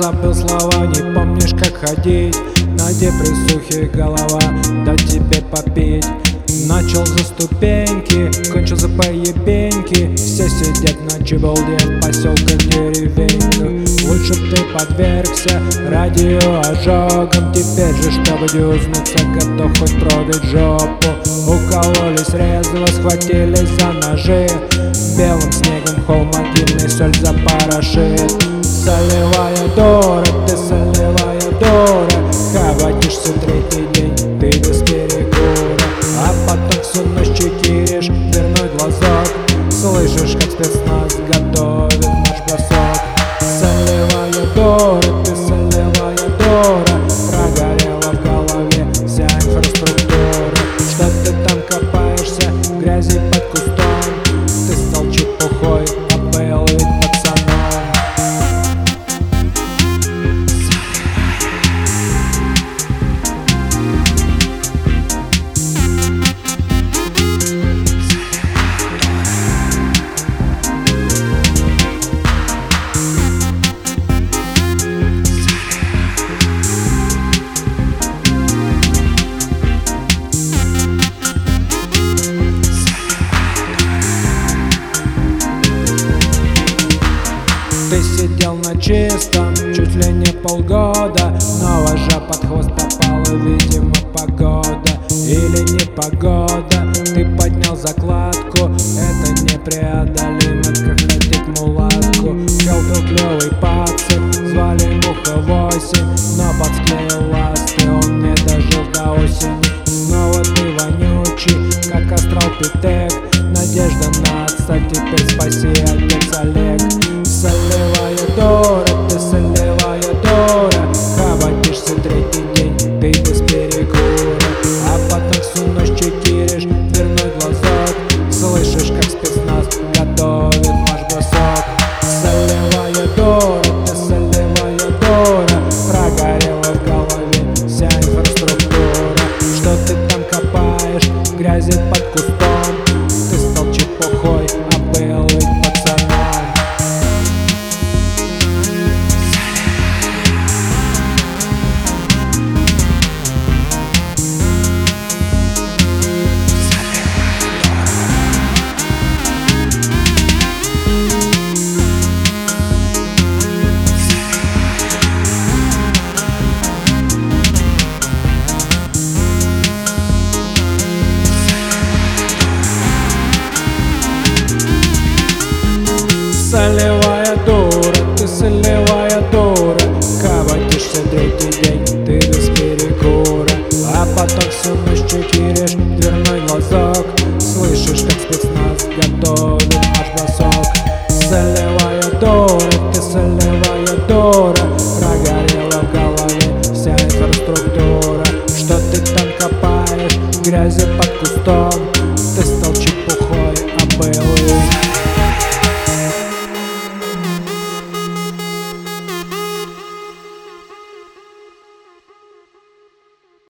забыл слова, не помнишь как ходить. На депрессухе голова, да тебе попить. Начал за ступеньки, кончил за поебеньки. Все сидят на чебалде в поселках деревеньках. Лучше ты подвергся радиоожогам. Теперь же, чтобы дюзнуться, готов хоть продать жопу. Укололись резво, схватились за ножи. Белым снегом холм могильный соль запорошит Солевая Дора, ты солевая Дора Хаватишься третий день, ты без перекура А потом всю ночь чекиришь дверной глазок. Слышишь, как спецназ готовит наш бросок. Солевая Дора, ты солевая Дора Ты сидел на чистом чуть ли не полгода Но вожа под хвост попала, видимо, погода Или не погода Ты поднял закладку Это непреодолимо, как ходить мулатку. Хел был клёвый пацан, звали Муха 8 Но подсклеил ласты, он не дожил до осени. Снова ты вонючий, как астрал-питек Надежда на отца, теперь спаси, копаешь, грязи под кустом Солевая дура, ты солевая дура Хаватишься третий день, ты без перекура А потом всю ночь чекиришь дверной глазок Слышишь, как спецназ готовит наш бросок. Солевая дура, ты солевая дура Прогорела в голове вся инфраструктура Что ты там копаешь, грязи под кустом